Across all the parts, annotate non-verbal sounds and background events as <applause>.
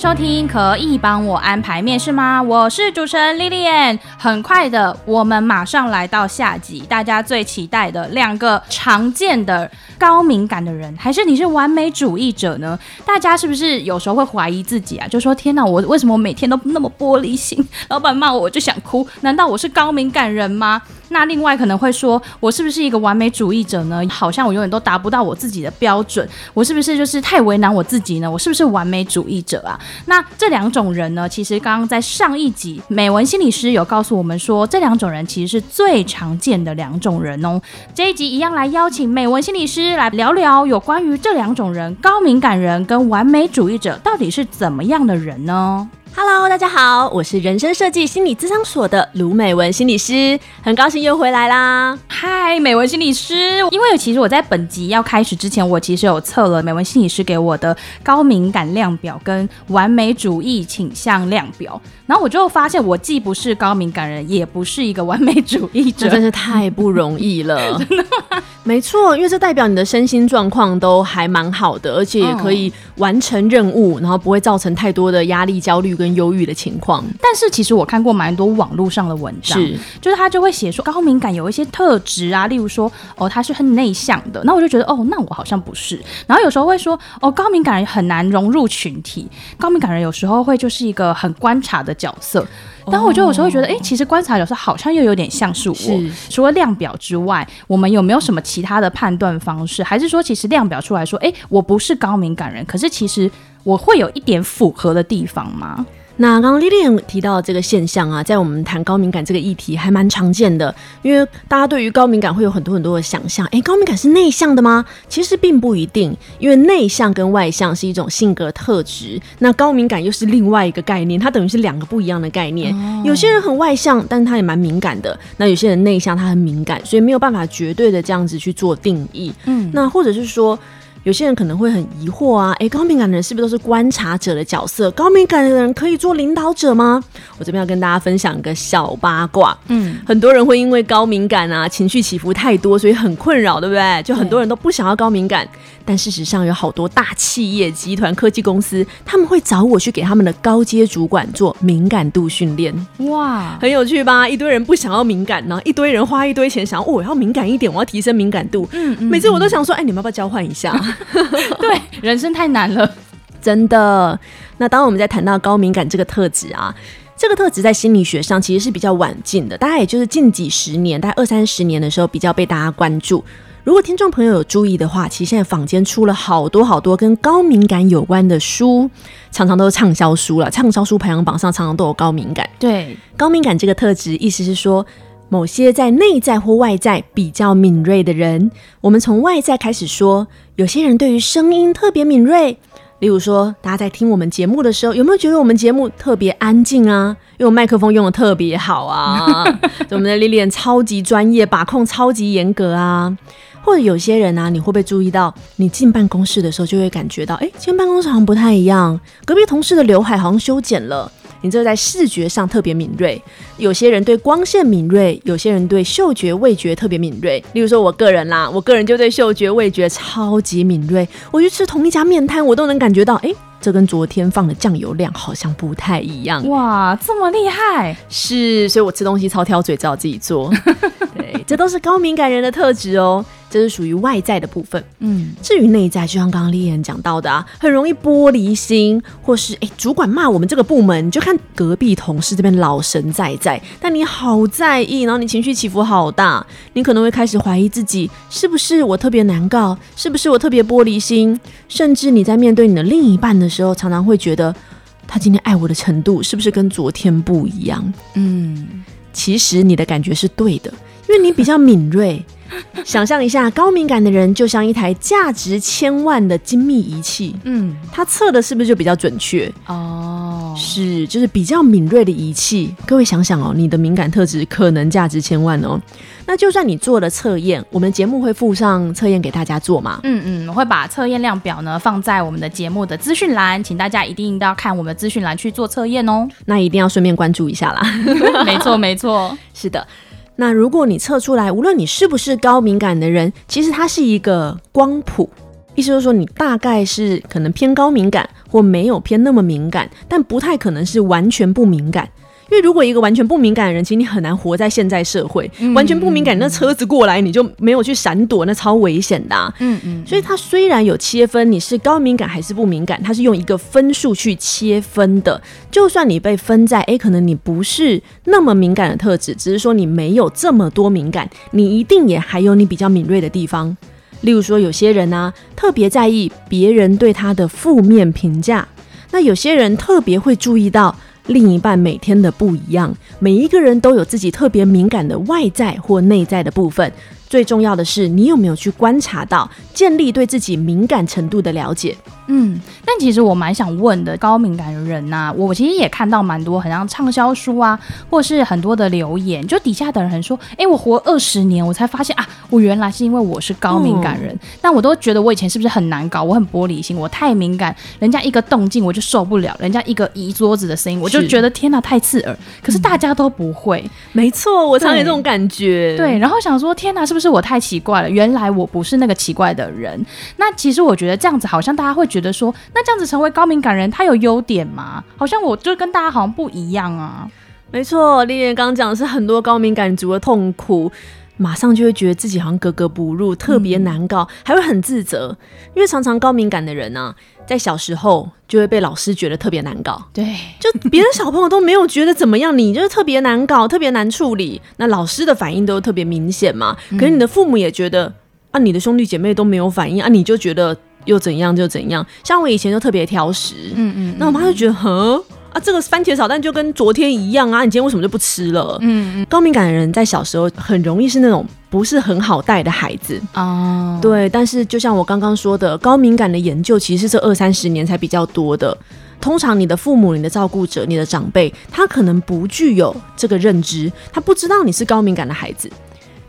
收听可以帮我安排面试吗？我是主持人 Lilian。很快的，我们马上来到下集，大家最期待的两个常见的高敏感的人，还是你是完美主义者呢？大家是不是有时候会怀疑自己啊？就说天哪，我为什么每天都那么玻璃心？老板骂我我就想哭，难道我是高敏感人吗？那另外可能会说，我是不是一个完美主义者呢？好像我永远都达不到我自己的标准，我是不是就是太为难我自己呢？我是不是完美主义者啊？那这两种人呢，其实刚刚在上一集美文心理师有告诉我们说，这两种人其实是最常见的两种人哦。这一集一样来邀请美文心理师来聊聊有关于这两种人，高敏感人跟完美主义者到底是怎么样的人呢？Hello，大家好，我是人生设计心理咨商所的卢美文心理师，很高兴又回来啦。嗨，美文心理师，因为其实我在本集要开始之前，我其实有测了美文心理师给我的高敏感量表跟完美主义倾向量表，然后我就发现我既不是高敏感人，也不是一个完美主义者，<laughs> 真是太不容易了。<laughs> <laughs> 真的吗？没错，因为这代表你的身心状况都还蛮好的，而且也可以完成任务，然后不会造成太多的压力、焦虑。跟忧郁的情况，但是其实我看过蛮多网络上的文章，是。就是他就会写说高敏感有一些特质啊，例如说哦他是很内向的，那我就觉得哦那我好像不是，然后有时候会说哦高敏感人很难融入群体，高敏感人有时候会就是一个很观察的角色，但我就有时候会觉得哎、欸、其实观察有时候好像又有点像是我，是除了量表之外，我们有没有什么其他的判断方式，还是说其实量表出来说哎、欸、我不是高敏感人，可是其实。我会有一点符合的地方吗？那刚刚 Lilian 提到的这个现象啊，在我们谈高敏感这个议题还蛮常见的，因为大家对于高敏感会有很多很多的想象。诶，高敏感是内向的吗？其实并不一定，因为内向跟外向是一种性格特质，那高敏感又是另外一个概念，它等于是两个不一样的概念。哦、有些人很外向，但是他也蛮敏感的；那有些人内向，他很敏感，所以没有办法绝对的这样子去做定义。嗯，那或者是说。有些人可能会很疑惑啊，诶，高敏感的人是不是都是观察者的角色？高敏感的人可以做领导者吗？我这边要跟大家分享一个小八卦。嗯，很多人会因为高敏感啊，情绪起伏太多，所以很困扰，对不对？就很多人都不想要高敏感，但事实上有好多大企业、集团、科技公司，他们会找我去给他们的高阶主管做敏感度训练。哇，很有趣吧？一堆人不想要敏感，然后一堆人花一堆钱想要，哦，我要敏感一点，我要提升敏感度。嗯，嗯，每次我都想说，哎，你们要不要交换一下？<laughs> 对，人生太难了，真的。那当我们在谈到高敏感这个特质啊，这个特质在心理学上其实是比较晚近的，大概也就是近几十年，大概二三十年的时候比较被大家关注。如果听众朋友有注意的话，其实现在坊间出了好多好多跟高敏感有关的书，常常都是畅销书了，畅销书排行榜上常常都有高敏感。对，高敏感这个特质，意思是说。某些在内在或外在比较敏锐的人，我们从外在开始说，有些人对于声音特别敏锐。例如说，大家在听我们节目的时候，有没有觉得我们节目特别安静啊？因为我麦克风用的特别好啊，<laughs> 我们的 Lilian 超级专业，把控超级严格啊。或者有些人啊，你会不会注意到，你进办公室的时候就会感觉到，哎，今天办公室好像不太一样，隔壁同事的刘海好像修剪了。你这在视觉上特别敏锐，有些人对光线敏锐，有些人对嗅觉味觉特别敏锐。例如说，我个人啦，我个人就对嗅觉味觉超级敏锐。我去吃同一家面摊，我都能感觉到，哎，这跟昨天放的酱油量好像不太一样。哇，这么厉害！是，所以我吃东西超挑嘴，只好自己做。对，这都是高敏感人的特质哦。这是属于外在的部分，嗯，至于内在，就像刚刚 Lilian 讲到的啊，很容易玻璃心，或是哎，主管骂我们这个部门，你就看隔壁同事这边老神在在，但你好在意，然后你情绪起伏好大，你可能会开始怀疑自己，是不是我特别难搞，是不是我特别玻璃心，甚至你在面对你的另一半的时候，常常会觉得他今天爱我的程度是不是跟昨天不一样？嗯，其实你的感觉是对的，因为你比较敏锐。<laughs> 想象一下，高敏感的人就像一台价值千万的精密仪器，嗯，它测的是不是就比较准确？哦，是，就是比较敏锐的仪器。各位想想哦，你的敏感特质可能价值千万哦。那就算你做了测验，我们节目会附上测验给大家做嘛？嗯嗯，我会把测验量表呢放在我们的节目的资讯栏，请大家一定都要看我们的资讯栏去做测验哦。<laughs> 那一定要顺便关注一下啦。没 <laughs> 错没错，是的。那如果你测出来，无论你是不是高敏感的人，其实它是一个光谱，意思就是说你大概是可能偏高敏感，或没有偏那么敏感，但不太可能是完全不敏感。因为如果一个完全不敏感的人，其实你很难活在现在社会。嗯、完全不敏感，那车子过来你就没有去闪躲，那超危险的、啊。嗯嗯。所以它虽然有切分，你是高敏感还是不敏感，它是用一个分数去切分的。就算你被分在，哎，可能你不是那么敏感的特质，只是说你没有这么多敏感，你一定也还有你比较敏锐的地方。例如说，有些人呢、啊，特别在意别人对他的负面评价，那有些人特别会注意到。另一半每天的不一样，每一个人都有自己特别敏感的外在或内在的部分。最重要的是，你有没有去观察到，建立对自己敏感程度的了解？嗯，但其实我蛮想问的，高敏感的人呐、啊，我其实也看到蛮多很像畅销书啊，或是很多的留言，就底下的人很说，哎、欸，我活二十年，我才发现啊，我原来是因为我是高敏感人。嗯、但我都觉得我以前是不是很难搞？我很玻璃心，我太敏感，人家一个动静我就受不了，人家一个移桌子的声音我就觉得天哪，太刺耳。可是大家都不会，嗯、没错，我常有这种感觉。对，然后想说，天哪，是不是？是我太奇怪了，原来我不是那个奇怪的人。那其实我觉得这样子好像大家会觉得说，那这样子成为高敏感人，他有优点吗？好像我就跟大家好像不一样啊。没错，丽丽刚刚讲的是很多高敏感族的痛苦，马上就会觉得自己好像格格不入，特别难搞，嗯、还会很自责，因为常常高敏感的人呢、啊。在小时候就会被老师觉得特别难搞，对，就别的小朋友都没有觉得怎么样，你就是特别难搞，特别难处理。那老师的反应都特别明显嘛，可是你的父母也觉得啊，你的兄弟姐妹都没有反应啊，你就觉得又怎样就怎样。像我以前就特别挑食，嗯嗯，那我妈就觉得，哼。啊，这个番茄炒蛋就跟昨天一样啊！你今天为什么就不吃了？嗯嗯，高敏感的人在小时候很容易是那种不是很好带的孩子哦。对，但是就像我刚刚说的，高敏感的研究其实是这二三十年才比较多的。通常你的父母、你的照顾者、你的长辈，他可能不具有这个认知，他不知道你是高敏感的孩子。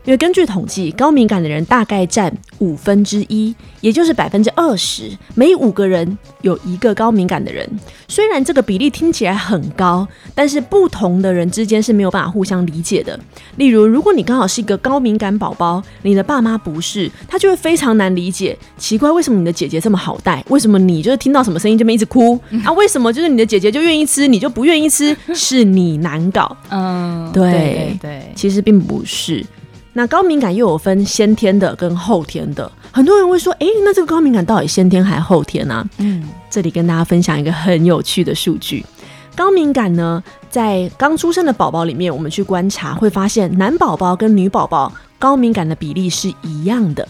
因为根据统计，高敏感的人大概占五分之一，也就是百分之二十，每五个人有一个高敏感的人。虽然这个比例听起来很高，但是不同的人之间是没有办法互相理解的。例如，如果你刚好是一个高敏感宝宝，你的爸妈不是，他就会非常难理解。奇怪，为什么你的姐姐这么好带？为什么你就是听到什么声音就没一直哭？啊，为什么就是你的姐姐就愿意吃，你就不愿意吃？是你难搞？嗯，对对，对对，其实并不是。那高敏感又有分先天的跟后天的，很多人会说，诶，那这个高敏感到底先天还后天呢？嗯，这里跟大家分享一个很有趣的数据，高敏感呢，在刚出生的宝宝里面，我们去观察会发现，男宝宝跟女宝宝高敏感的比例是一样的，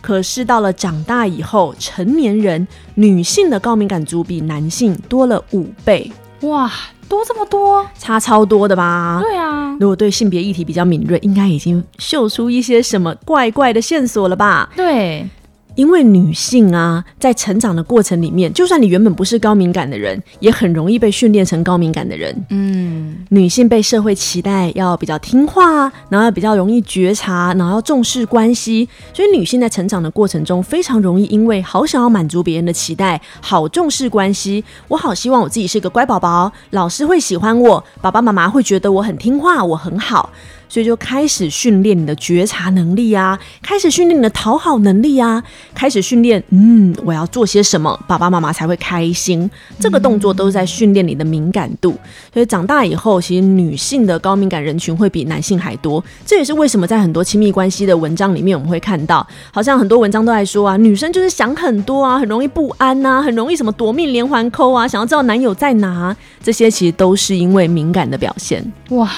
可是到了长大以后，成年人女性的高敏感族比男性多了五倍，哇！多这么多，差超多的吧？对啊，如果对性别议题比较敏锐，应该已经嗅出一些什么怪怪的线索了吧？对。因为女性啊，在成长的过程里面，就算你原本不是高敏感的人，也很容易被训练成高敏感的人。嗯，女性被社会期待要比较听话，然后要比较容易觉察，然后要重视关系，所以女性在成长的过程中，非常容易因为好想要满足别人的期待，好重视关系，我好希望我自己是一个乖宝宝，老师会喜欢我，爸爸妈妈会觉得我很听话，我很好。所以就开始训练你的觉察能力啊，开始训练你的讨好能力啊，开始训练，嗯，我要做些什么，爸爸妈妈才会开心。这个动作都是在训练你的敏感度。所以长大以后，其实女性的高敏感人群会比男性还多。这也是为什么在很多亲密关系的文章里面，我们会看到，好像很多文章都在说啊，女生就是想很多啊，很容易不安呐，很容易什么夺命连环扣啊，想要知道男友在哪。这些其实都是因为敏感的表现。哇。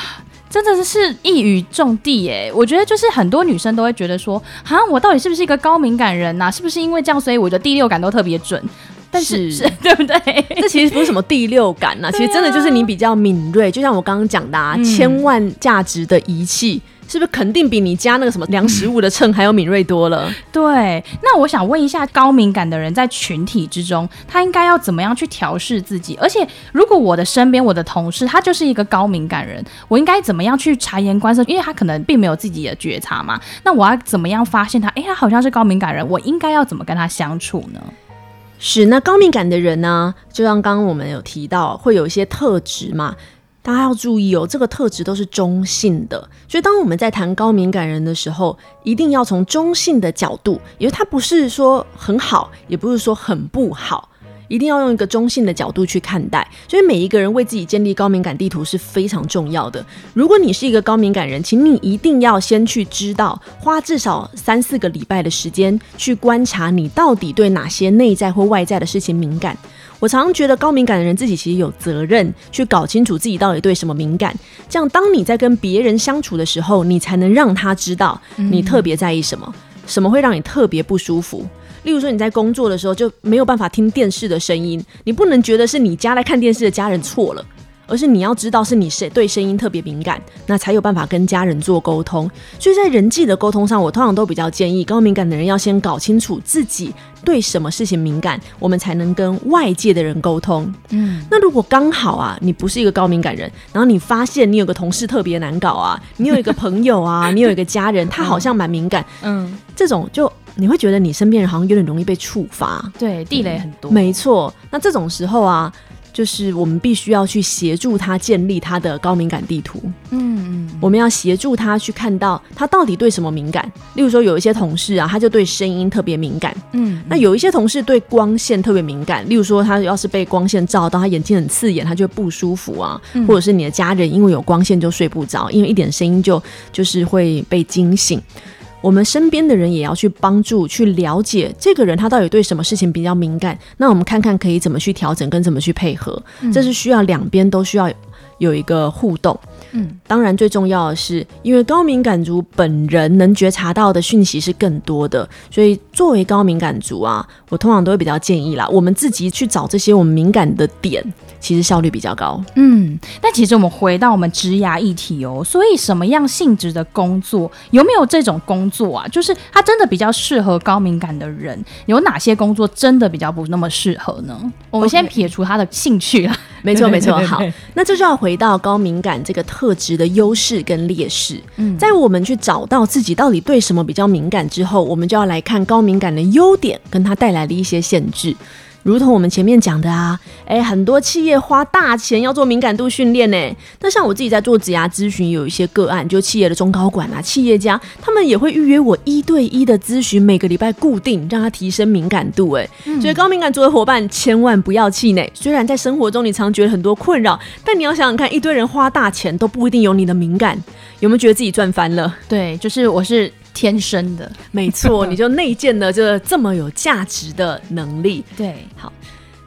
真的是一语中的耶！我觉得就是很多女生都会觉得说，好像我到底是不是一个高敏感人呐、啊？是不是因为这样，所以我的第六感都特别准？但是，<laughs> 对不对？这其实不是什么第六感呐、啊，其实真的就是你比较敏锐。就像我刚刚讲的，啊，千万价值的仪器。是不是肯定比你家那个什么量食物的秤还要敏锐多了？对，那我想问一下，高敏感的人在群体之中，他应该要怎么样去调试自己？而且，如果我的身边我的同事他就是一个高敏感人，我应该怎么样去察言观色？因为他可能并没有自己的觉察嘛。那我要怎么样发现他？哎，他好像是高敏感人，我应该要怎么跟他相处呢？是，那高敏感的人呢，就像刚刚我们有提到，会有一些特质嘛。大家要注意哦，这个特质都是中性的，所以当我们在谈高敏感人的时候，一定要从中性的角度，因为他不是说很好，也不是说很不好，一定要用一个中性的角度去看待。所以每一个人为自己建立高敏感地图是非常重要的。如果你是一个高敏感人，请你一定要先去知道，花至少三四个礼拜的时间去观察你到底对哪些内在或外在的事情敏感。我常常觉得高敏感的人自己其实有责任去搞清楚自己到底对什么敏感，这样当你在跟别人相处的时候，你才能让他知道你特别在意什么，什么会让你特别不舒服。例如说你在工作的时候就没有办法听电视的声音，你不能觉得是你家来看电视的家人错了。而是你要知道是你谁对声音特别敏感，那才有办法跟家人做沟通。所以在人际的沟通上，我通常都比较建议高敏感的人要先搞清楚自己对什么事情敏感，我们才能跟外界的人沟通。嗯，那如果刚好啊，你不是一个高敏感人，然后你发现你有个同事特别难搞啊，你有一个朋友啊，<laughs> 你有一个家人，他好像蛮敏感，嗯，这种就你会觉得你身边人好像有点容易被触发，对，地雷很多。没错，那这种时候啊。就是我们必须要去协助他建立他的高敏感地图。嗯嗯，我们要协助他去看到他到底对什么敏感。例如说，有一些同事啊，他就对声音特别敏感。嗯，那有一些同事对光线特别敏感。例如说，他要是被光线照到，他眼睛很刺眼，他就会不舒服啊。或者是你的家人因为有光线就睡不着，因为一点声音就就是会被惊醒。我们身边的人也要去帮助、去了解这个人他到底对什么事情比较敏感。那我们看看可以怎么去调整，跟怎么去配合。这是需要两边都需要有一个互动。嗯，当然最重要的是，因为高敏感族本人能觉察到的讯息是更多的，所以作为高敏感族啊，我通常都会比较建议啦，我们自己去找这些我们敏感的点。其实效率比较高，嗯，但其实我们回到我们职涯议题哦，所以什么样性质的工作，有没有这种工作啊？就是它真的比较适合高敏感的人，有哪些工作真的比较不那么适合呢我们先撇除他的兴趣啊，没错没错，<laughs> 好，那这就要回到高敏感这个特质的优势跟劣势。嗯，在我们去找到自己到底对什么比较敏感之后，我们就要来看高敏感的优点跟它带来的一些限制。如同我们前面讲的啊，诶，很多企业花大钱要做敏感度训练呢。那像我自己在做职涯咨询，有一些个案，就企业的中高管啊，企业家，他们也会预约我一对一的咨询，每个礼拜固定，让他提升敏感度。诶，所以高敏感族的伙伴千万不要气馁。虽然在生活中你常觉得很多困扰，但你要想想看，一堆人花大钱都不一定有你的敏感，有没有觉得自己赚翻了？对，就是我是。天生的，没错，<laughs> 你就内建了这这么有价值的能力。对，好，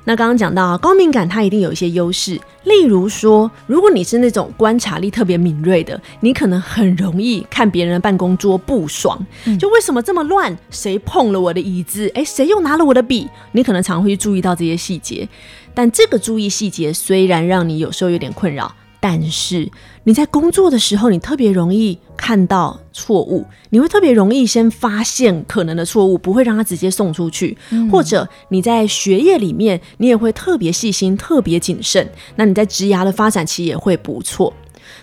那刚刚讲到高敏感，它一定有一些优势，例如说，如果你是那种观察力特别敏锐的，你可能很容易看别人的办公桌不爽，嗯、就为什么这么乱？谁碰了我的椅子？哎，谁又拿了我的笔？你可能常会去注意到这些细节，但这个注意细节虽然让你有时候有点困扰。但是你在工作的时候，你特别容易看到错误，你会特别容易先发现可能的错误，不会让他直接送出去。嗯。或者你在学业里面，你也会特别细心、特别谨慎。那你在职涯的发展期也会不错。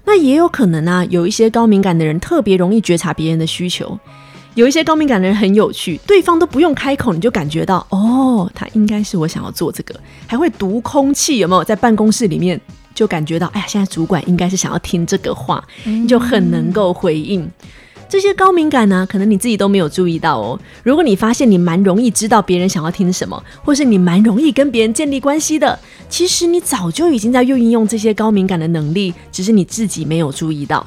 那也有可能啊，有一些高敏感的人特别容易觉察别人的需求。有一些高敏感的人很有趣，对方都不用开口，你就感觉到哦，他应该是我想要做这个，还会读空气，有没有在办公室里面？就感觉到，哎呀，现在主管应该是想要听这个话，你就很能够回应。这些高敏感呢，可能你自己都没有注意到哦。如果你发现你蛮容易知道别人想要听什么，或是你蛮容易跟别人建立关系的，其实你早就已经在运用这些高敏感的能力，只是你自己没有注意到。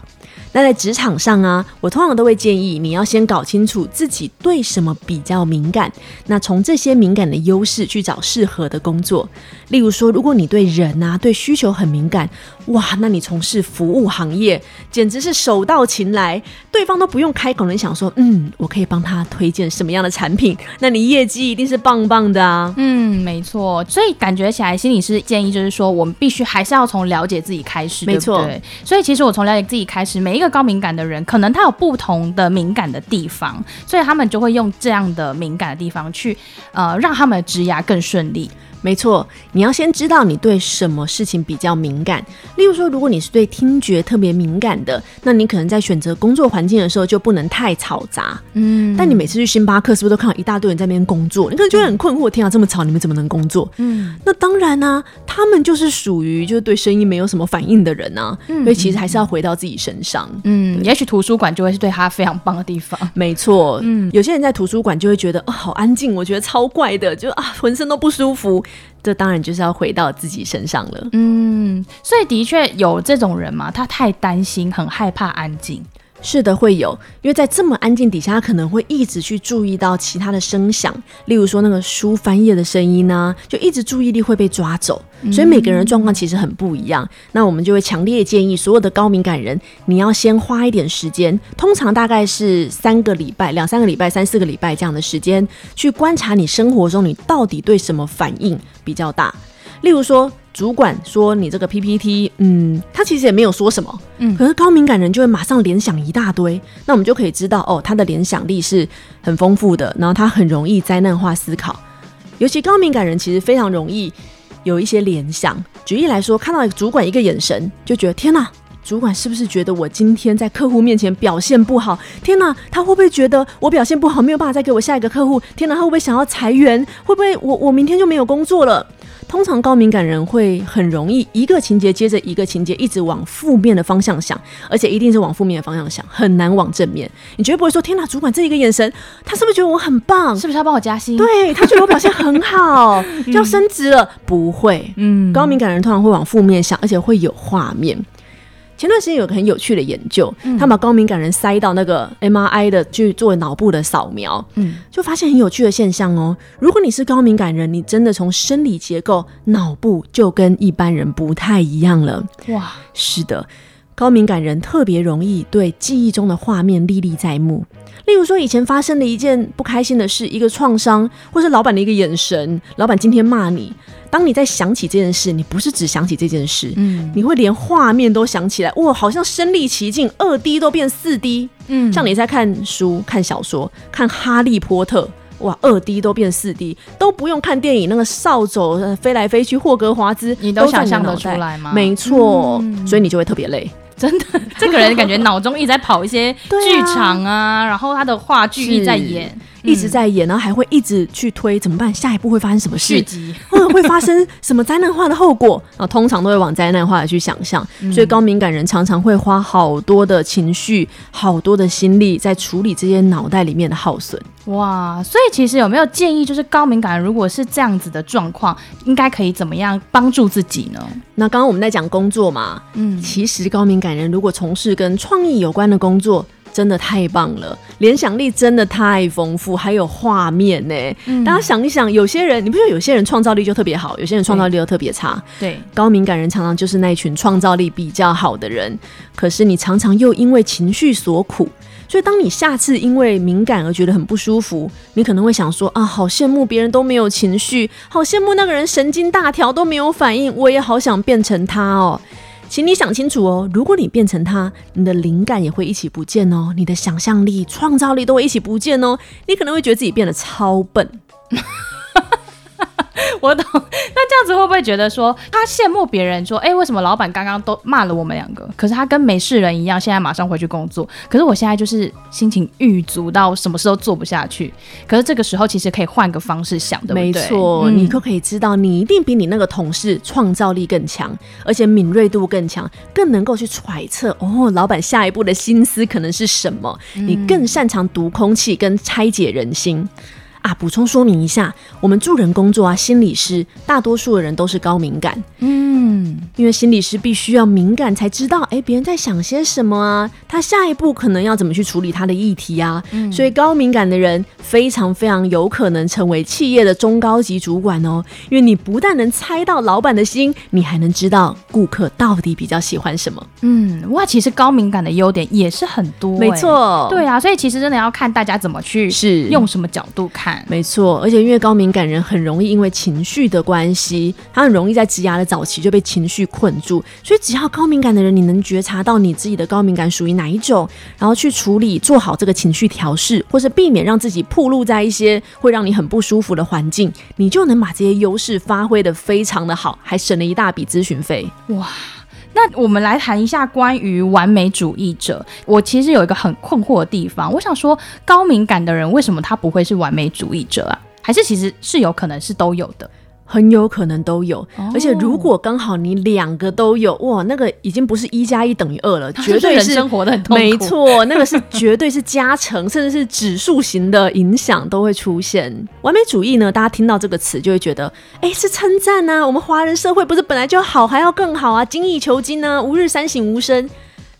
那在职场上啊，我通常都会建议你要先搞清楚自己对什么比较敏感，那从这些敏感的优势去找适合的工作。例如说，如果你对人啊、对需求很敏感，哇，那你从事服务行业简直是手到擒来，对方都不用开口，你想说，嗯，我可以帮他推荐什么样的产品，那你业绩一定是棒棒的啊。嗯，没错。所以感觉起来，心理师建议就是说，我们必须还是要从了解自己开始，没错。对，所以其实我从了解自己开始，每一个高敏感的人，可能他有不同的敏感的地方，所以他们就会用这样的敏感的地方去，呃，让他们的植牙更顺利。没错，你要先知道你对什么事情比较敏感。例如说，如果你是对听觉特别敏感的，那你可能在选择工作环境的时候就不能太嘈杂。嗯，但你每次去星巴克，是不是都看到一大堆人在那边工作？你可能就会很困惑，天啊，这么吵，你们怎么能工作？嗯，那当然呢、啊，他们就是属于就是对声音没有什么反应的人啊。嗯，所以其实还是要回到自己身上。嗯，也许图书馆就会是对他非常棒的地方。没错，嗯，有些人在图书馆就会觉得哦，好安静，我觉得超怪的，就啊，浑身都不舒服。这当然就是要回到自己身上了。嗯，所以的确有这种人嘛，他太担心，很害怕安静。是的，会有，因为在这么安静底下，他可能会一直去注意到其他的声响，例如说那个书翻页的声音呢、啊，就一直注意力会被抓走。所以每个人的状况其实很不一样。嗯、那我们就会强烈建议所有的高敏感人，你要先花一点时间，通常大概是三个礼拜、两三个礼拜、三四个礼拜这样的时间，去观察你生活中你到底对什么反应比较大。例如说，主管说你这个 PPT，嗯，他其实也没有说什么，嗯，可是高敏感人就会马上联想一大堆，那我们就可以知道，哦，他的联想力是很丰富的，然后他很容易灾难化思考，尤其高敏感人其实非常容易有一些联想。举例来说，看到主管一个眼神，就觉得天哪，主管是不是觉得我今天在客户面前表现不好？天哪，他会不会觉得我表现不好，没有办法再给我下一个客户？天哪，他会不会想要裁员？会不会我我明天就没有工作了？通常高敏感人会很容易一个情节接着一个情节，一直往负面的方向想，而且一定是往负面的方向想，很难往正面。你绝对不会说：“天哪，主管这一个眼神，他是不是觉得我很棒？是不是要帮我加薪？对，他觉得我表现很好，就 <laughs> 要升职了？”不会，嗯，<laughs> 高敏感人通常会往负面想，而且会有画面。前段时间有个很有趣的研究，嗯、他把高敏感人塞到那个 MRI 的去做脑部的扫描，嗯，就发现很有趣的现象哦。如果你是高敏感人，你真的从生理结构脑部就跟一般人不太一样了。哇，是的，高敏感人特别容易对记忆中的画面历历在目。例如说，以前发生的一件不开心的事，一个创伤，或是老板的一个眼神，老板今天骂你。当你在想起这件事，你不是只想起这件事，嗯，你会连画面都想起来，哇，好像身临其境，二 D 都变四 D，嗯，像你在看书、看小说、看《哈利波特》，哇，二 D 都变四 D，都不用看电影，那个扫帚飞来飞去，霍格华兹，你都想象得出来吗？没错，嗯，所以你就会特别累。真的，这个人感觉脑中一直在跑一些剧场啊，啊然后他的话剧一直在演。一直在演，然后还会一直去推，怎么办？下一步会发生什么事？续集，或 <laughs> 者会发生什么灾难化的后果？啊 <laughs> 通常都会往灾难化的去想象，嗯、所以高敏感人常常会花好多的情绪、好多的心力在处理这些脑袋里面的耗损。哇，所以其实有没有建议，就是高敏感人如果是这样子的状况，应该可以怎么样帮助自己呢？那刚刚我们在讲工作嘛，嗯，其实高敏感人如果从事跟创意有关的工作。真的太棒了，联想力真的太丰富，还有画面呢。嗯、大家想一想，有些人，你不觉得有些人创造力就特别好，有些人创造力又特别差？对，高敏感人常常就是那一群创造力比较好的人。可是你常常又因为情绪所苦，所以当你下次因为敏感而觉得很不舒服，你可能会想说啊，好羡慕别人都没有情绪，好羡慕那个人神经大条都没有反应，我也好想变成他哦。请你想清楚哦，如果你变成他，你的灵感也会一起不见哦，你的想象力、创造力都会一起不见哦，你可能会觉得自己变得超笨。<laughs> 我懂，那这样子会不会觉得说他羡慕别人说，哎、欸，为什么老板刚刚都骂了我们两个，可是他跟没事人一样，现在马上回去工作，可是我现在就是心情郁足到什么事都做不下去。可是这个时候其实可以换个方式想，对不对？没错，嗯、你就可以知道，你一定比你那个同事创造力更强，而且敏锐度更强，更能够去揣测哦，老板下一步的心思可能是什么。嗯、你更擅长读空气跟拆解人心。啊，补充说明一下，我们助人工作啊，心理师大多数的人都是高敏感，嗯，因为心理师必须要敏感才知道，哎，别人在想些什么啊，他下一步可能要怎么去处理他的议题啊，嗯，所以高敏感的人非常非常有可能成为企业的中高级主管哦，因为你不但能猜到老板的心，你还能知道顾客到底比较喜欢什么，嗯，哇，其实高敏感的优点也是很多，没错，对啊，所以其实真的要看大家怎么去是。用什么角度看。看。没错，而且因为高敏感人很容易因为情绪的关系，他很容易在职牙的早期就被情绪困住。所以只要高敏感的人，你能觉察到你自己的高敏感属于哪一种，然后去处理，做好这个情绪调试，或是避免让自己暴露在一些会让你很不舒服的环境，你就能把这些优势发挥的非常的好，还省了一大笔咨询费。哇！那我们来谈一下关于完美主义者。我其实有一个很困惑的地方，我想说，高敏感的人为什么他不会是完美主义者啊？还是其实是有可能是都有的？很有可能都有，哦、而且如果刚好你两个都有，哇，那个已经不是一加一等于二了，<laughs> 绝对是生活的很痛苦。没错，<laughs> 那个是绝对是加成，甚至是指数型的影响都会出现。完美主义呢，大家听到这个词就会觉得，哎、欸，是称赞啊，我们华人社会不是本来就好，还要更好啊，精益求精啊，吾日三省吾身。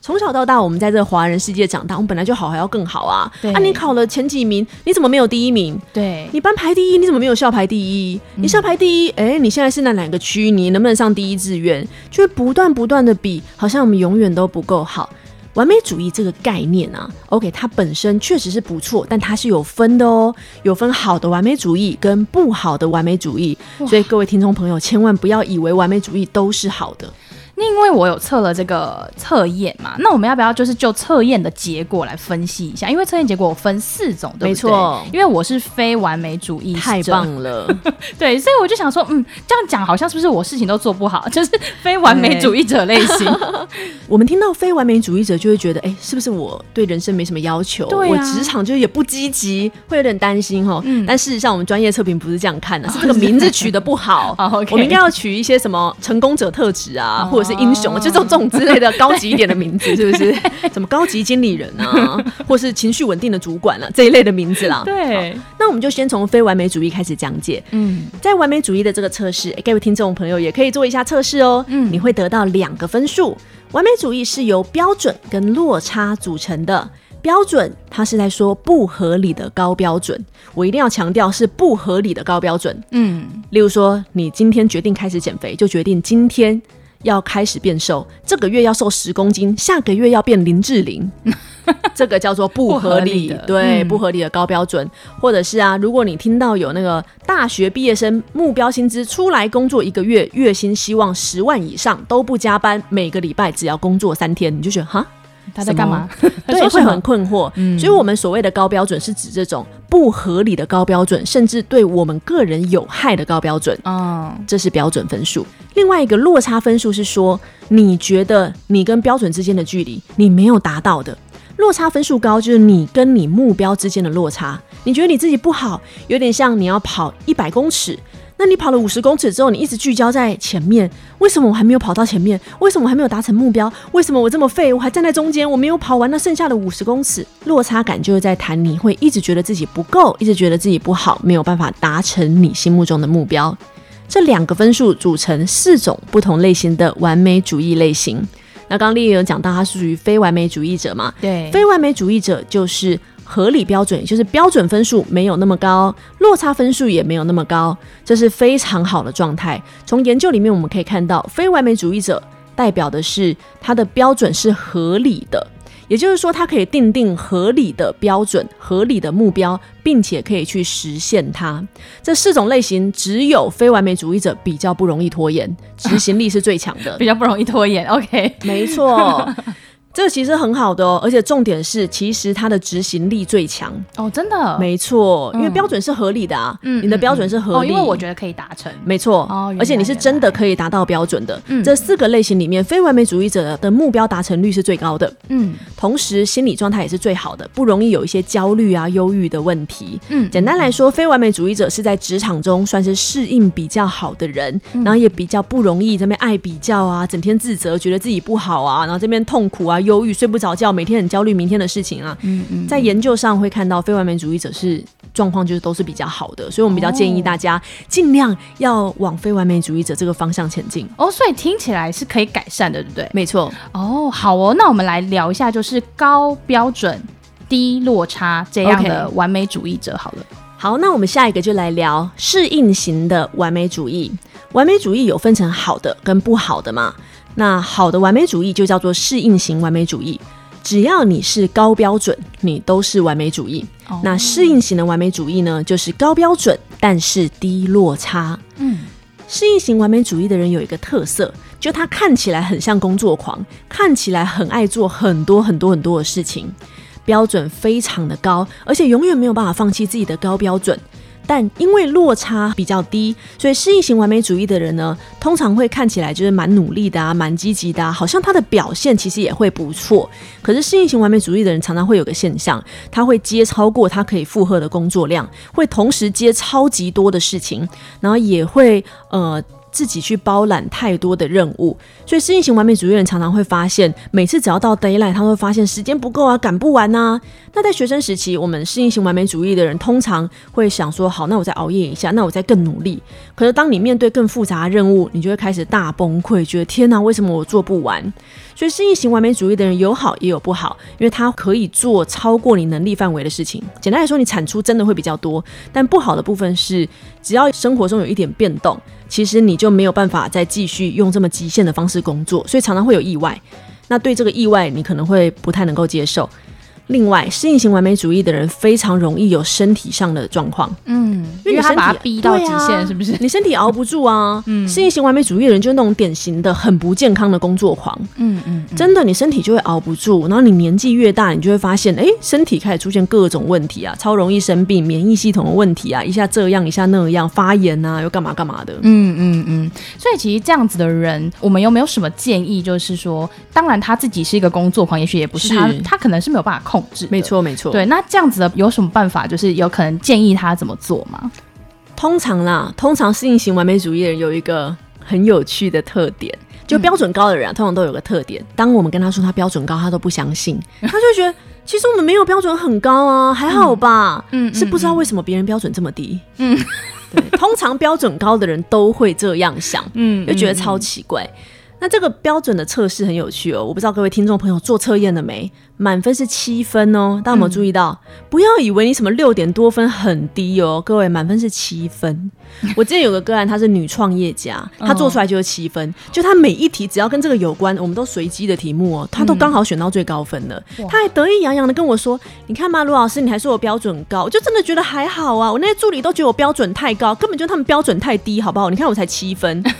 从小到大，我们在这个华人世界长大，我们本来就好，还要更好啊！对啊，你考了前几名，你怎么没有第一名？对，你班排第一，你怎么没有校排第一？嗯、你校排第一，哎、欸，你现在是在哪个区？你能不能上第一志愿？就会不断不断的比，好像我们永远都不够好。完美主义这个概念啊，OK，它本身确实是不错，但它是有分的哦，有分好的完美主义跟不好的完美主义。所以各位听众朋友，千万不要以为完美主义都是好的。因为我有测了这个测验嘛，那我们要不要就是就测验的结果来分析一下？因为测验结果我分四种，对不对？没错，因为我是非完美主义者，太棒了。<laughs> 对，所以我就想说，嗯，这样讲好像是不是我事情都做不好，就是非完美主义者类型。<laughs> 我们听到非完美主义者就会觉得，哎，是不是我对人生没什么要求？对啊，我职场就也不积极，会有点担心哈。嗯，但事实上我们专业测评不是这样看的，是这个名字取得不好。<laughs> 我们应该要取一些什么成功者特质啊，或者是英雄，就这种这种之类的高级一点的名字，是不是？<laughs> 什么高级经理人啊，<laughs> 或是情绪稳定的主管啊，这一类的名字啦。对，那我们就先从非完美主义开始讲解。嗯，在完美主义的这个测试，各位听众朋友也可以做一下测试哦。嗯，你会得到两个分数。完美主义是由标准跟落差组成的。标准，它是在说不合理的高标准。我一定要强调是不合理的高标准。嗯，例如说，你今天决定开始减肥，就决定今天要开始变瘦，这个月要瘦十公斤，下个月要变林志玲，<laughs> 这个叫做不合理。合理对，嗯、不合理的高标准。或者是啊，如果你听到有那个大学毕业生目标薪资出来工作一个月，月薪希望十万以上，都不加班，每个礼拜只要工作三天，你就觉得哈？他在干嘛？<laughs> 对，会很困惑。嗯，所以我们所谓的高标准是指这种不合理的高标准，甚至对我们个人有害的高标准。哦，这是标准分数。另外一个落差分数是说，你觉得你跟标准之间的距离，你没有达到的。落差分数高，就是你跟你目标之间的落差。你觉得你自己不好，有点像你要跑一百公尺。那你跑了五十公尺之后，你一直聚焦在前面，为什么我还没有跑到前面？为什么我还没有达成目标？为什么我这么废？我还站在中间，我没有跑完那剩下的五十公尺。落差感就是在谈你会一直觉得自己不够，一直觉得自己不好，没有办法达成你心目中的目标。这两个分数组成四种不同类型的完美主义类型。那刚刚丽丽有讲到，她是属于非完美主义者嘛？对，非完美主义者就是。合理标准，也就是标准分数没有那么高，落差分数也没有那么高，这是非常好的状态。从研究里面我们可以看到，非完美主义者代表的是他的标准是合理的，也就是说，他可以定定合理的标准、合理的目标，并且可以去实现它。这四种类型，只有非完美主义者比较不容易拖延，执行力是最强的，<laughs> 比较不容易拖延。OK，没错。这个其实很好的哦，而且重点是，其实它的执行力最强。哦，真的，没错，因为标准是合理的啊，嗯，你的标准是合理，因为我觉得可以达成，没错，哦，而且你是真的可以达到标准的。嗯，这四个类型里面，非完美主义者的目标达成率是最高的，嗯，同时心理状态也是最好的，不容易有一些焦虑啊、忧郁的问题。嗯，简单来说，非完美主义者是在职场中算是适应比较好的人，然后也比较不容易这边爱比较啊，整天自责，觉得自己不好啊，然后这边痛苦啊。忧郁、睡不着觉，每天很焦虑明天的事情啊。嗯嗯，在研究上会看到非完美主义者是状况就是都是比较好的，所以我们比较建议大家尽量要往非完美主义者这个方向前进。哦，所以听起来是可以改善的，对不对？没错。哦，好哦，那我们来聊一下，就是高标准、低落差这样的完美主义者。好了，Okay. 好，那我们下一个就来聊适应型的完美主义。完美主义有分成好的跟不好的嘛？那好的完美主义就叫做适应型完美主义，只要你是高标准，你都是完美主义。哦、那适应型的完美主义呢，就是高标准但是低落差。嗯，适应型完美主义的人有一个特色，就他看起来很像工作狂，看起来很爱做很多很多很多的事情，标准非常的高，而且永远没有办法放弃自己的高标准。但因为落差比较低，所以适应型完美主义的人呢，通常会看起来就是蛮努力的啊，蛮积极的啊，好像他的表现其实也会不错。可是适应型完美主义的人常常会有个现象，他会接超过他可以负荷的工作量，会同时接超级多的事情，然后也会呃。自己去包揽太多的任务，所以适应型完美主义人常常会发现，每次只要到 deadline，他会发现时间不够啊，赶不完啊。那在学生时期，我们适应型完美主义的人通常会想说，好，那我再熬夜一下，那我再更努力。可是当你面对更复杂的任务，你就会开始大崩溃，觉得天哪，为什么我做不完？所以适应型完美主义的人有好也有不好，因为他可以做超过你能力范围的事情。简单来说，你产出真的会比较多，但不好的部分是，只要生活中有一点变动。其实你就没有办法再继续用这么极限的方式工作，所以常常会有意外。那对这个意外，你可能会不太能够接受。另外，适应型完美主义的人非常容易有身体上的状况，嗯，因为你身体把他逼到极限，是不是？你身体熬不住啊。<laughs> 嗯，适应型完美主义的人就是那种典型的很不健康的工作狂，嗯嗯，真的，你身体就会熬不住。然后你年纪越大，你就会发现，哎，身体开始出现各种问题啊，超容易生病，免疫系统的问题啊，一下这样，一下那样，发炎啊，又干嘛干嘛的。嗯嗯嗯。所以其实这样子的人，我们有没有什么建议？就是说，当然他自己是一个工作狂，也许也不是他，他可能是没有办法控。没错，没错。对，那这样子的有什么办法？就是有可能建议他怎么做吗？通常啦，通常适应型完美主义的人有一个很有趣的特点，就标准高的人啊，通常都有个特点。当我们跟他说他标准高，他都不相信，<laughs> 他就觉得其实我们没有标准很高啊，还好吧。嗯，是不知道为什么别人标准这么低。嗯，对，通常标准高的人都会这样想，<laughs> 嗯，就觉得超奇怪。那这个标准的测试很有趣哦，我不知道各位听众朋友做测验了没？满分是七分哦，大家有没有注意到？嗯、不要以为你什么六点多分很低哦，各位满分是七分。<laughs> 我之前有个个案，她是女创业家，她做出来就是七分，哦、就她每一题只要跟这个有关，我们都随机的题目哦，她都刚好选到最高分了。她、嗯、还得意洋洋的跟我说：“你看嘛，卢老师，你还说我标准高，我就真的觉得还好啊。我那些助理都觉得我标准太高，根本就他们标准太低，好不好？你看我才七分。” <laughs>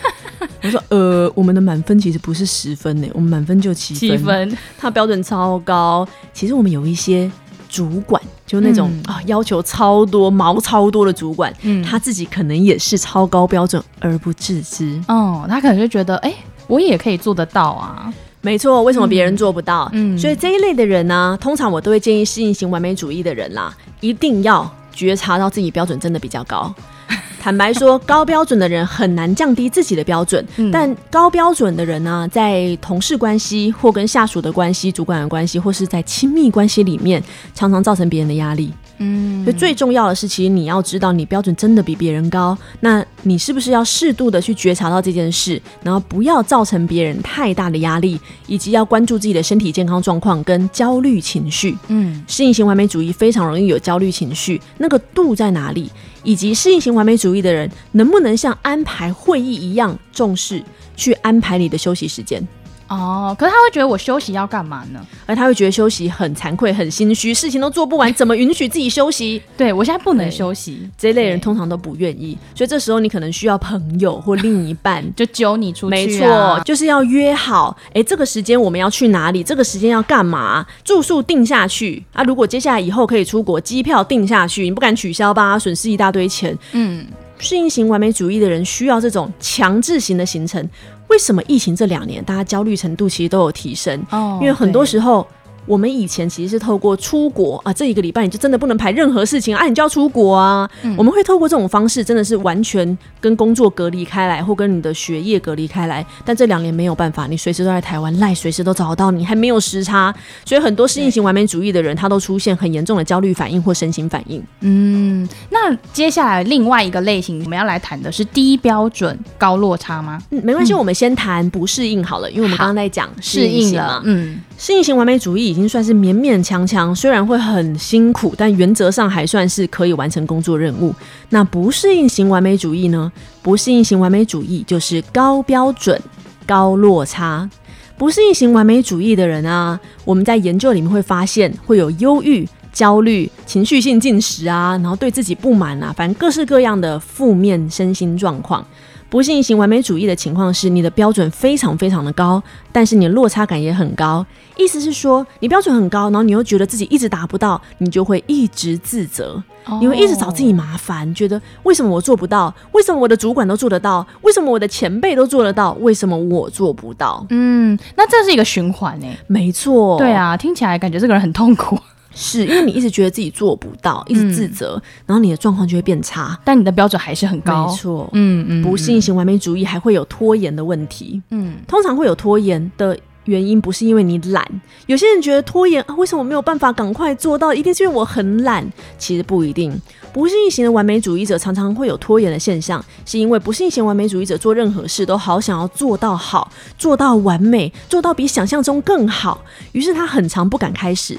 <laughs> 我说：“呃，我们的满分其实不是十分呢，我们满分就七分。七分，他标准超高。”其实我们有一些主管，就那种、嗯、啊要求超多、毛超多的主管，嗯，他自己可能也是超高标准而不自知。哦，他可能就觉得，哎、欸，我也可以做得到啊。没错，为什么别人做不到？嗯，所以这一类的人呢、啊，通常我都会建议适应型完美主义的人啦，一定要觉察到自己标准真的比较高。<laughs> 坦白说，高标准的人很难降低自己的标准，嗯、但高标准的人呢，在同事关系或跟下属的关系、主管的关系，或是在亲密关系里面，常常造成别人的压力。嗯，所以最重要的是，其实你要知道你标准真的比别人高，那你是不是要适度的去觉察到这件事，然后不要造成别人太大的压力，以及要关注自己的身体健康状况跟焦虑情绪。嗯，适应型完美主义非常容易有焦虑情绪，那个度在哪里？以及适应型完美主义的人能不能像安排会议一样重视去安排你的休息时间？哦，可是他会觉得我休息要干嘛呢？而他会觉得休息很惭愧、很心虚，事情都做不完，怎么允许自己休息？对，我现在不能休息，这一类人通常都不愿意，所以这时候你可能需要朋友或另一半 <laughs> 就揪你出去，没错，就是要约好，哎，这个时间我们要去哪里？这个时间要干嘛？住宿定下去啊！如果接下来以后可以出国，机票定下去，你不敢取消吧？损失一大堆钱。嗯，适应型完美主义的人需要这种强制型的行程。为什么疫情这两年大家焦虑程度其实都有提升？哦，因为很多时候。我们以前其实是透过出国啊，这一个礼拜你就真的不能排任何事情啊，你就要出国啊。嗯、我们会透过这种方式，真的是完全跟工作隔离开来，或跟你的学业隔离开来。但这两年没有办法，你随时都在台湾，赖随时都找到你，还没有时差，所以很多适应型完美主义的人，他都出现很严重的焦虑反应或身心反应。嗯，那接下来另外一个类型，我们要来谈的是低标准高落差吗？嗯，没关系，嗯、我们先谈不适应好了，因为我们刚刚在讲适应了，嗯。适应型完美主义已经算是勉勉强强，虽然会很辛苦，但原则上还算是可以完成工作任务。那不适应型完美主义呢？不适应型完美主义就是高标准、高落差。不适应型完美主义的人啊，我们在研究里面会发现会有忧郁、焦虑、情绪性进食啊，然后对自己不满啊，反正各式各样的负面身心状况。不适应型完美主义的情况是，你的标准非常非常的高，但是你的落差感也很高。意思是说，你标准很高，然后你又觉得自己一直达不到，你就会一直自责，你会一直找自己麻烦，觉得为什么我做不到？为什么我的主管都做得到？为什么我的前辈都做得到？为什么我做不到？嗯，那这是一个循环诶。没错，对啊，听起来感觉这个人很痛苦。是因为你一直觉得自己做不到，一直自责，嗯、然后你的状况就会变差，但你的标准还是很高。没错，嗯嗯，不适应型完美主义还会有拖延的问题。嗯，通常会有拖延的原因不是因为你懒，有些人觉得拖延啊，为什么没有办法赶快做到？一定是因为我很懒。其实不一定，不适应型的完美主义者常常会有拖延的现象，是因为不适应型完美主义者做任何事都好想要做到好，做到完美，做到比想象中更好，于是他很常不敢开始。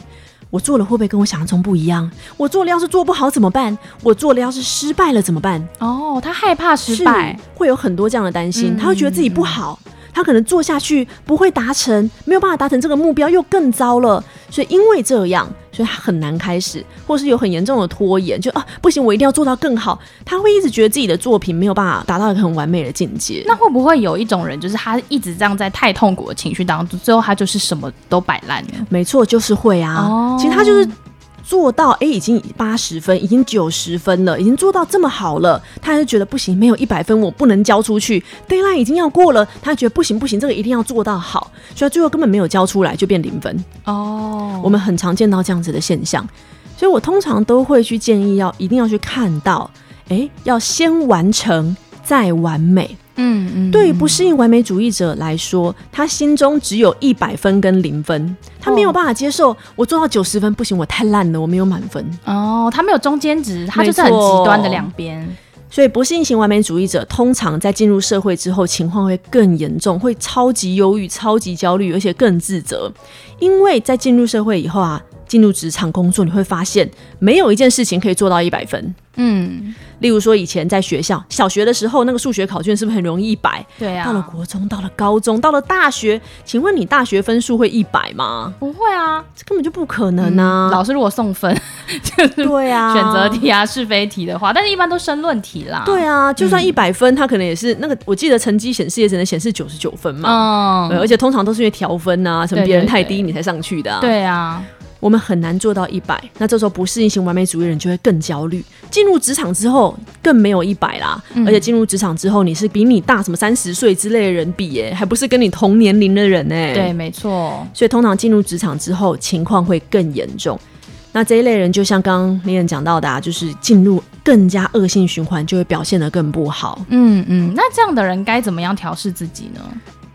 我做了会不会跟我想象中不一样？我做了要是做不好怎么办？我做了要是失败了怎么办？哦，他害怕失败，会有很多这样的担心，嗯、他会觉得自己不好。嗯他可能做下去不会达成，没有办法达成这个目标，又更糟了。所以因为这样，所以他很难开始，或是有很严重的拖延，就啊不行，我一定要做到更好。他会一直觉得自己的作品没有办法达到一个很完美的境界。那会不会有一种人，就是他一直这样在太痛苦的情绪当中，最后他就是什么都摆烂了？没错，就是会啊。哦、其实他就是。做到哎，已经八十分，已经九十分了，已经做到这么好了，他还是觉得不行，没有一百分，我不能交出去。Deadline 已经要过了，他觉得不行不行，这个一定要做到好，所以最后根本没有交出来，就变零分。哦，我们很常见到这样子的现象，所以我通常都会去建议要一定要去看到，哎，要先完成再完美。嗯嗯，对于不适应完美主义者来说，他心中只有一百分跟零分，他没有办法接受我做到九十分不行，我太烂了，我没有满分。哦，他没有中间值，他就是很极端的两边。所以不适应型完美主义者通常在进入社会之后，情况会更严重，会超级忧郁、超级焦虑，而且更自责，因为在进入社会以后啊。进入职场工作，你会发现没有一件事情可以做到一百分。嗯，例如说以前在学校小学的时候，那个数学考卷是不是很容易一百？对啊。到了国中，到了高中，到了大学，请问你大学分数会一百吗？不会啊，这根本就不可能啊！嗯、老师如果送分，就是对啊，选择题啊、是非题的话，但是一般都申论题啦。对啊，就算一百分，他可能也是那个，我记得成绩显示也只能显示九十九分嘛。嗯，而且通常都是因为调分啊，什么别人太低你才上去的啊。对啊。我们很难做到一百，那这时候不适应型完美主义人就会更焦虑。进入职场之后更没有一百啦，嗯、而且进入职场之后，你是比你大什么三十岁之类的人比耶，还不是跟你同年龄的人哎。对，没错。所以通常进入职场之后，情况会更严重。那这一类人就像刚刚丽人讲到的，啊，就是进入更加恶性循环，就会表现得更不好。嗯嗯，那这样的人该怎么样调试自己呢？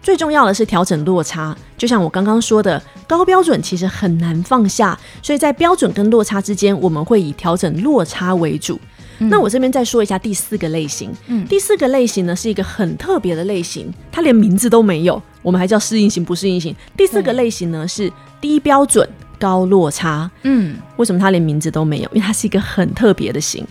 最重要的是调整落差，就像我刚刚说的，高标准其实很难放下，所以在标准跟落差之间，我们会以调整落差为主。嗯、那我这边再说一下第四个类型，嗯，第四个类型呢是一个很特别的类型，它连名字都没有，我们还叫适应型不适应型。第四个类型呢是低标准高落差，嗯，为什么它连名字都没有？因为它是一个很特别的型。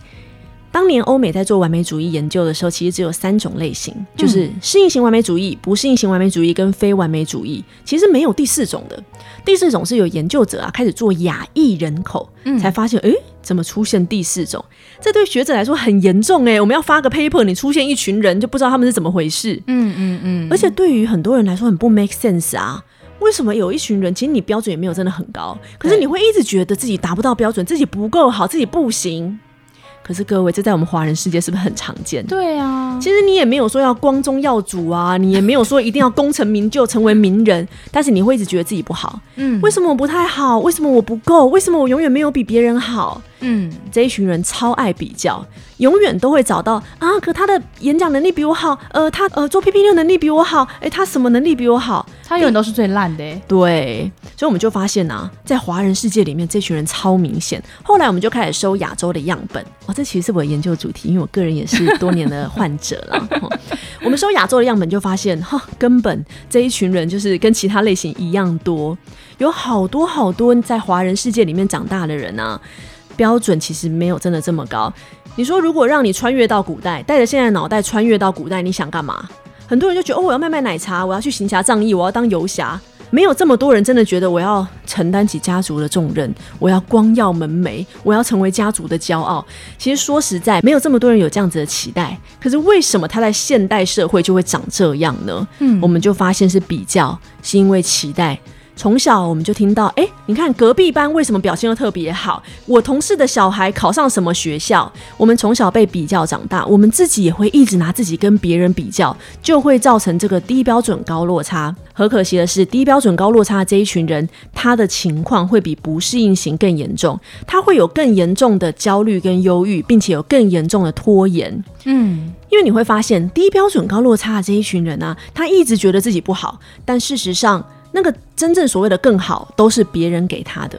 当年欧美在做完美主义研究的时候，其实只有三种类型，就是适应型完美主义、不适应型完美主义跟非完美主义。其实没有第四种的。第四种是有研究者啊开始做亚裔人口，才发现，哎，怎么出现第四种？这对学者来说很严重哎，我们要发个 paper，你出现一群人就不知道他们是怎么回事。嗯嗯嗯。而且对于很多人来说很不 make sense 啊，为什么有一群人其实你标准也没有真的很高，可是你会一直觉得自己达不到标准，自己不够好，自己不行。可是各位，这在我们华人世界是不是很常见？对啊，其实你也没有说要光宗耀祖啊，你也没有说一定要功成名就成为名人，但是你会一直觉得自己不好。嗯，为什么我不太好？为什么我不够？为什么我永远没有比别人好？嗯，这一群人超爱比较，永远都会找到啊，可他的演讲能力比我好，呃，他呃做 PPT 的能力比我好，哎，他什么能力比我好？他永远都是最烂的。对，所以我们就发现啊，在华人世界里面，这群人超明显。后来我们就开始收亚洲的样本。哦，这其实是我的研究主题，因为我个人也是多年的患者了。<laughs> 我们收亚洲的样本就发现，哈，根本这一群人就是跟其他类型一样多，有好多好多在华人世界里面长大的人啊，标准其实没有真的这么高。你说，如果让你穿越到古代，带着现在的脑袋穿越到古代，你想干嘛？很多人就觉得，哦，我要卖卖奶茶，我要去行侠仗义，我要当游侠。没有这么多人真的觉得我要承担起家族的重任，我要光耀门楣，我要成为家族的骄傲。其实说实在，没有这么多人有这样子的期待。可是为什么他在现代社会就会长这样呢？嗯，我们就发现是比较，是因为期待。从小我们就听到，哎，你看隔壁班为什么表现得特别好？我同事的小孩考上什么学校？我们从小被比较长大，我们自己也会一直拿自己跟别人比较，就会造成这个低标准高落差。很可惜的是，低标准高落差的这一群人，他的情况会比不适应型更严重，他会有更严重的焦虑跟忧郁，并且有更严重的拖延。嗯，因为你会发现，低标准高落差的这一群人啊，他一直觉得自己不好，但事实上。那个真正所谓的更好，都是别人给他的，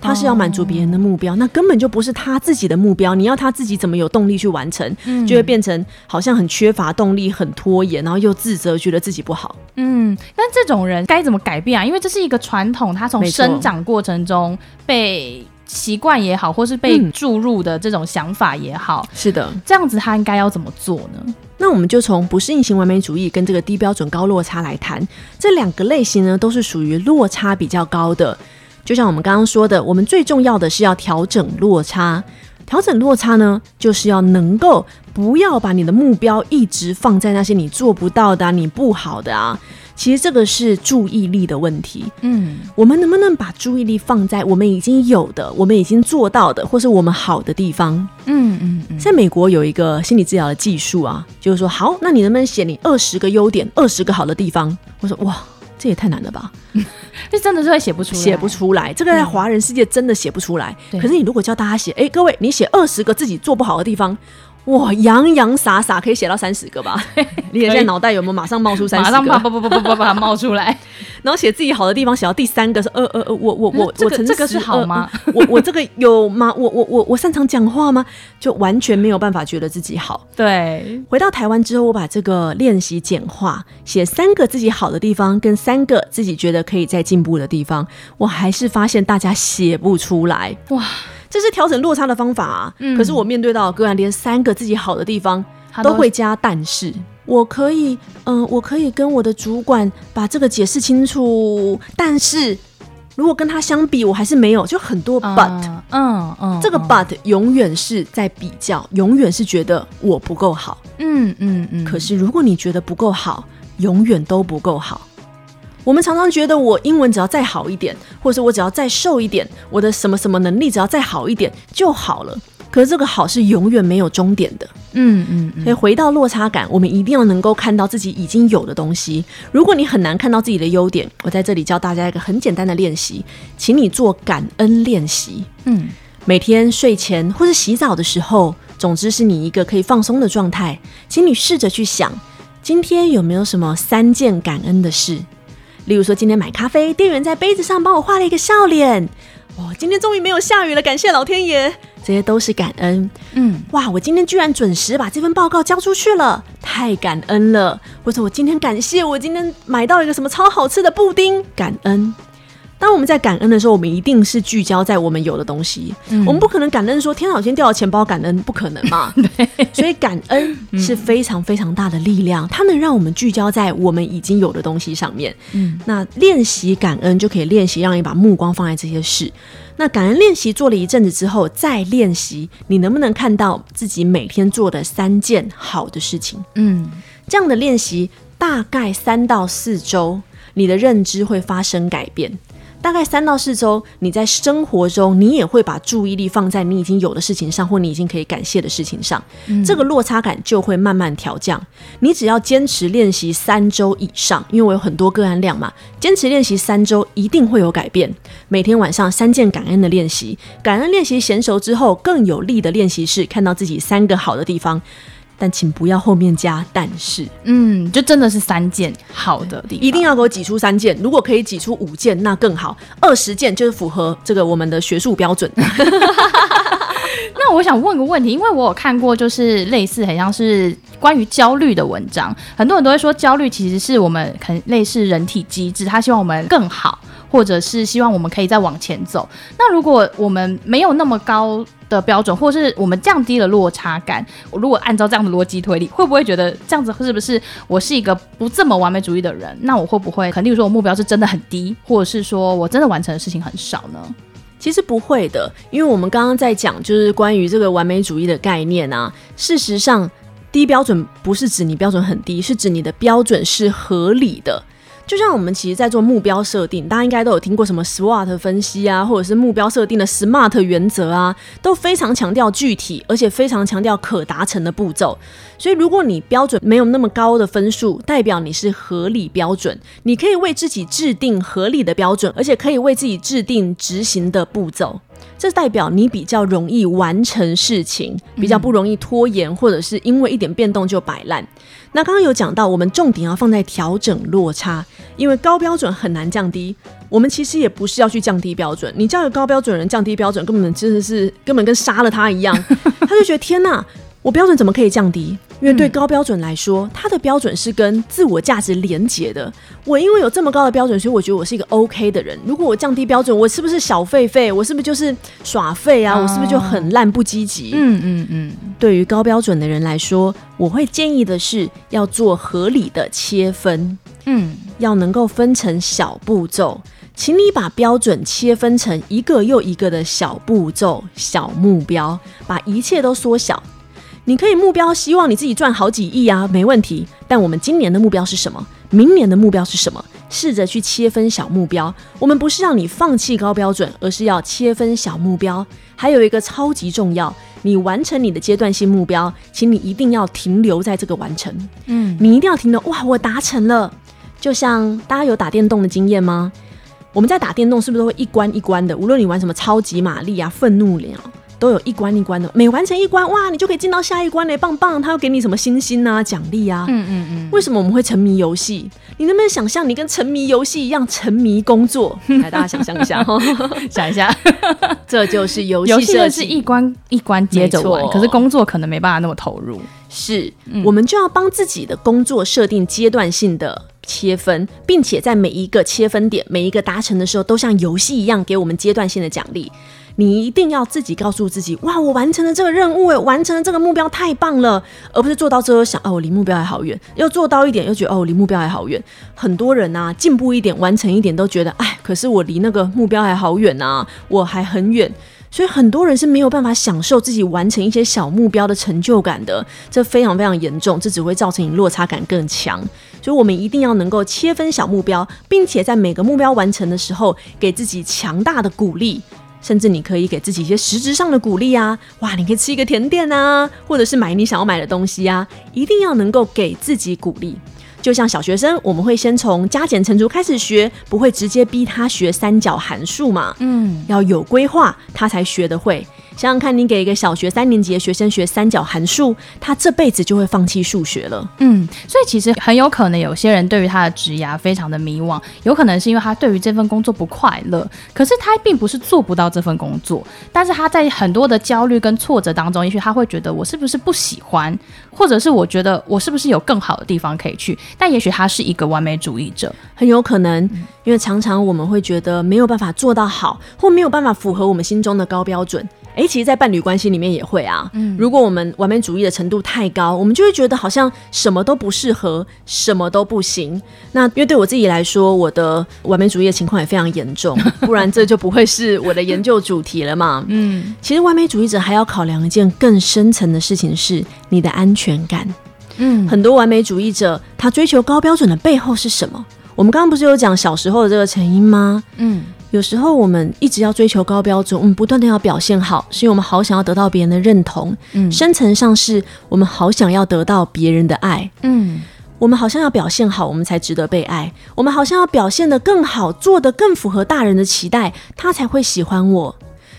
他是要满足别人的目标，哦，那根本就不是他自己的目标。你要他自己怎么有动力去完成？嗯，就会变成好像很缺乏动力，很拖延，然后又自责，觉得自己不好。嗯，但这种人该怎么改变啊？因为这是一个传统，他从生长过程中被习惯也好，或是被注入的这种想法也好，是的，这样子他应该要怎么做呢？那我们就从不适应型完美主义跟这个低标准高落差来谈，这两个类型呢，都是属于落差比较高的。就像我们刚刚说的，我们最重要的是要调整落差。调整落差呢，就是要能够不要把你的目标一直放在那些你做不到的啊，你不好的啊。其实这个是注意力的问题。嗯，我们能不能把注意力放在我们已经有的、我们已经做到的，或是我们好的地方？嗯嗯嗯。在美国有一个心理治疗的技术啊，就是说，好，那你能不能写你二十个优点、二十个好的地方？我说，哇，这也太难了吧？<laughs> 这真的是会写不出来，写不出来。这个在华人世界真的写不出来。嗯。可是你如果叫大家写，哎，各位，你写二十个自己做不好的地方。哇，洋洋洒洒可以写到三十个吧？<laughs> 你现在脑袋有没有马上冒出三十个？马上不不不不不把它冒出来。<laughs> 然后写自己好的地方，写到第三个是呃呃呃，我我我、我这个是好吗？呃、我我这个有吗？我我我我擅长讲话吗？就完全没有办法觉得自己好。<laughs> 对，回到台湾之后，我把这个练习简化，写三个自己好的地方，跟三个自己觉得可以再进步的地方，我还是发现大家写不出来。哇！这是调整落差的方法啊，嗯，可是我面对到个案，连三个自己好的地方都会加但是，我可以，嗯、呃，我可以跟我的主管把这个解释清楚，但是如果跟他相比，我还是没有，就很多 but，嗯嗯，嗯，这个 but 永远是在比较，永远是觉得我不够好，嗯嗯嗯，可是如果你觉得不够好，永远都不够好。我们常常觉得我英文只要再好一点，或者我只要再瘦一点，我的什么什么能力只要再好一点就好了。可是这个好是永远没有终点的。嗯嗯嗯。所以回到落差感，我们一定要能够看到自己已经有的东西。如果你很难看到自己的优点，我在这里教大家一个很简单的练习，请你做感恩练习。嗯，每天睡前或是洗澡的时候，总之是你一个可以放松的状态，请你试着去想，今天有没有什么三件感恩的事。例如说，今天买咖啡，店员在杯子上帮我画了一个笑脸。哦，今天终于没有下雨了，感谢老天爷，这些都是感恩。嗯，哇，我今天居然准时把这份报告交出去了，太感恩了。或者我今天感谢我今天买到一个什么超好吃的布丁，感恩。当我们在感恩的时候，我们一定是聚焦在我们有的东西。嗯、我们不可能感恩说：“天哪，我今天掉了钱包，感恩不可能嘛？”。<laughs> 所以感恩是非常非常大的力量，它能让我们聚焦在我们已经有的东西上面。嗯。那练习感恩就可以练习让你把目光放在这些事。那感恩练习做了一阵子之后，再练习，你能不能看到自己每天做的三件好的事情？嗯。这样的练习大概三到四周，你的认知会发生改变。大概三到四周，你在生活中，你也会把注意力放在你已经有的事情上，或你已经可以感谢的事情上，嗯、这个落差感就会慢慢调降。你只要坚持练习三周以上，因为我有很多个案量嘛，坚持练习三周一定会有改变。每天晚上三件感恩的练习，感恩练习娴熟之后，更有力的练习是看到自己三个好的地方。但请不要后面加但是，嗯，就真的是三件好的地方，一定要给我挤出三件。如果可以挤出五件，那更好。二十件就是符合这个我们的学术标准。<laughs> <laughs> 那我想问个问题，因为我有看过，就是类似很像是关于焦虑的文章，很多人都会说焦虑其实是我们很类似人体机制，他希望我们更好。或者是希望我们可以再往前走。那如果我们没有那么高的标准，或是我们降低了落差感，我如果按照这样的逻辑推理，会不会觉得这样子是不是我是一个不这么完美主义的人？那我会不会肯定说我目标是真的很低，或者是说我真的完成的事情很少呢？其实不会的，因为我们刚刚在讲就是关于这个完美主义的概念啊。事实上，低标准不是指你标准很低，是指你的标准是合理的。就像我们其实，在做目标设定，大家应该都有听过什么 SWOT 分析啊，或者是目标设定的 SMART 原则啊，都非常强调具体，而且非常强调可达成的步骤。所以，如果你标准没有那么高的分数，代表你是合理标准，你可以为自己制定合理的标准，而且可以为自己制定执行的步骤。这代表你比较容易完成事情，比较不容易拖延，或者是因为一点变动就摆烂。那刚刚有讲到，我们重点要放在调整落差，因为高标准很难降低。我们其实也不是要去降低标准，你叫一个高标准人降低标准，根本真的是根本跟杀了他一样，<laughs> 他就觉得天哪，我标准怎么可以降低？因为对高标准来说，它的标准是跟自我价值连结的。我因为有这么高的标准，所以我觉得我是一个 OK 的人。如果我降低标准，我是不是小废废？我是不是就是耍废啊？我是不是就很烂不积极？嗯嗯嗯。对于高标准的人来说，我会建议的是要做合理的切分。嗯，要能够分成小步骤，请你把标准切分成一个又一个的小步骤、小目标，把一切都缩小。你可以目标希望你自己赚好几亿啊，没问题。但我们今年的目标是什么？明年的目标是什么？试着去切分小目标。我们不是让你放弃高标准，而是要切分小目标。还有一个超级重要，你完成你的阶段性目标，请你一定要停留在这个完成。嗯，你一定要停留。哇，我达成了。就像大家有打电动的经验吗？我们在打电动是不是都会一关一关的？无论你玩什么超级玛丽啊、愤怒鸟。都有一关一关的，每完成一关，哇，你就可以进到下一关嘞，棒棒！他要给你什么星星啊、奖励啊？嗯嗯嗯。为什么我们会沉迷游戏？你能不能想象你跟沉迷游戏一样沉迷工作？<laughs> 来，大家想象一下，<laughs> 想一下，<laughs> 这就是游戏。游戏是一关一关接着玩，可是工作可能没办法那么投入。是，嗯、我们就要帮自己的工作设定阶段性的切分，并且在每一个切分点、每一个达成的时候，都像游戏一样给我们阶段性的奖励。你一定要自己告诉自己，哇，我完成了这个任务，诶，完成了这个目标，太棒了，而不是做到之后想，哦，我离目标还好远，又做到一点，又觉得，哦，离目标还好远。很多人呐、进步一点，完成一点，都觉得，哎，可是我离那个目标还好远啊，我还很远。所以很多人是没有办法享受自己完成一些小目标的成就感的，这非常非常严重，这只会造成你落差感更强。所以我们一定要能够切分小目标，并且在每个目标完成的时候，给自己强大的鼓励。甚至你可以给自己一些实质上的鼓励啊，哇，你可以吃一个甜点啊，或者是买你想要买的东西啊，一定要能够给自己鼓励。就像小学生，我们会先从加减乘除开始学，不会直接逼他学三角函数嘛，嗯，要有规划，他才学得会。想想看，你给一个小学三年级的学生学三角函数，他这辈子就会放弃数学了。嗯，所以其实很有可能有些人对于他的职涯非常的迷惘，有可能是因为他对于这份工作不快乐，可是他并不是做不到这份工作，但是他在很多的焦虑跟挫折当中，也许他会觉得我是不是不喜欢，或者是我觉得我是不是有更好的地方可以去，但也许他是一个完美主义者，很有可能，因为常常我们会觉得没有办法做到好，或没有办法符合我们心中的高标准。诶，其实，在伴侣关系里面也会啊。嗯，如果我们完美主义的程度太高，我们就会觉得好像什么都不适合，什么都不行。那因为对我自己来说，我的完美主义的情况也非常严重，不然这就不会是我的研究主题了嘛。嗯，其实完美主义者还要考量一件更深层的事情，是你的安全感。嗯，很多完美主义者他追求高标准的背后是什么？我们刚刚不是有讲小时候的这个成因吗？嗯。有时候我们一直要追求高标准，我们不断的要表现好，是因为我们好想要得到别人的认同。嗯，深层上是我们好想要得到别人的爱。嗯，我们好像要表现好，我们才值得被爱。我们好像要表现得更好，做得更符合大人的期待，他才会喜欢我。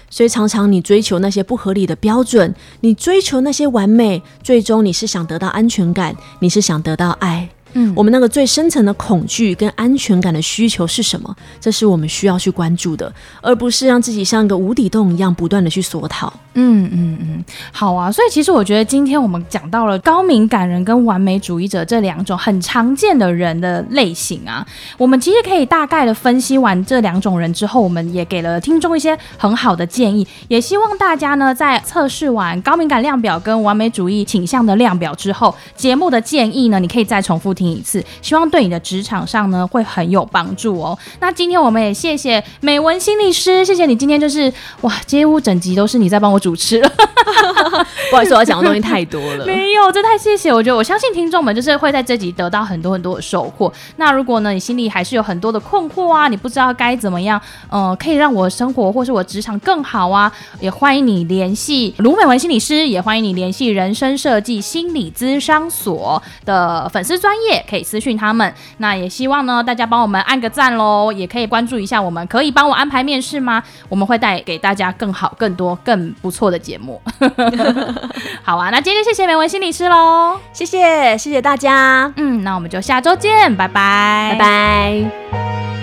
所以常常你追求那些不合理的标准，你追求那些完美，最终你是想得到安全感，你是想得到爱。嗯，我们那个最深层的恐惧跟安全感的需求是什么？这是我们需要去关注的，而不是让自己像一个无底洞一样不断的去索讨。嗯嗯嗯，好啊。所以其实我觉得今天我们讲到了高敏感人跟完美主义者这两种很常见的人的类型啊，我们其实可以大概的分析完这两种人之后，我们也给了听众一些很好的建议，也希望大家呢在测试完高敏感量表跟完美主义倾向的量表之后，节目的建议呢，你可以再重复听一次，希望对你的职场上呢会很有帮助哦。那今天我们也谢谢美文心理师，谢谢你今天就是哇，几乎整集都是你在帮我主持了，<laughs> 不好意思，我要讲的东西太多了，<laughs> 没有，这太谢谢，我觉得我相信听众们就是会在这集得到很多很多的收获。那如果呢，你心里还是有很多的困惑啊，你不知道该怎么样，呃，可以让我生活或是我职场更好啊，也欢迎你联系卢美文心理师，也欢迎你联系人生设计心理咨商所的粉丝专页，可以私讯他们。那也希望呢，大家帮我们按个赞喽，也可以关注一下我们，可以帮我安排面试吗？我们会带给大家更好、更多、更不错的节目。<laughs> 好啊，那今天谢谢美文心理师喽，谢谢谢谢大家，嗯，那我们就下周见，拜拜，拜拜。